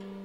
you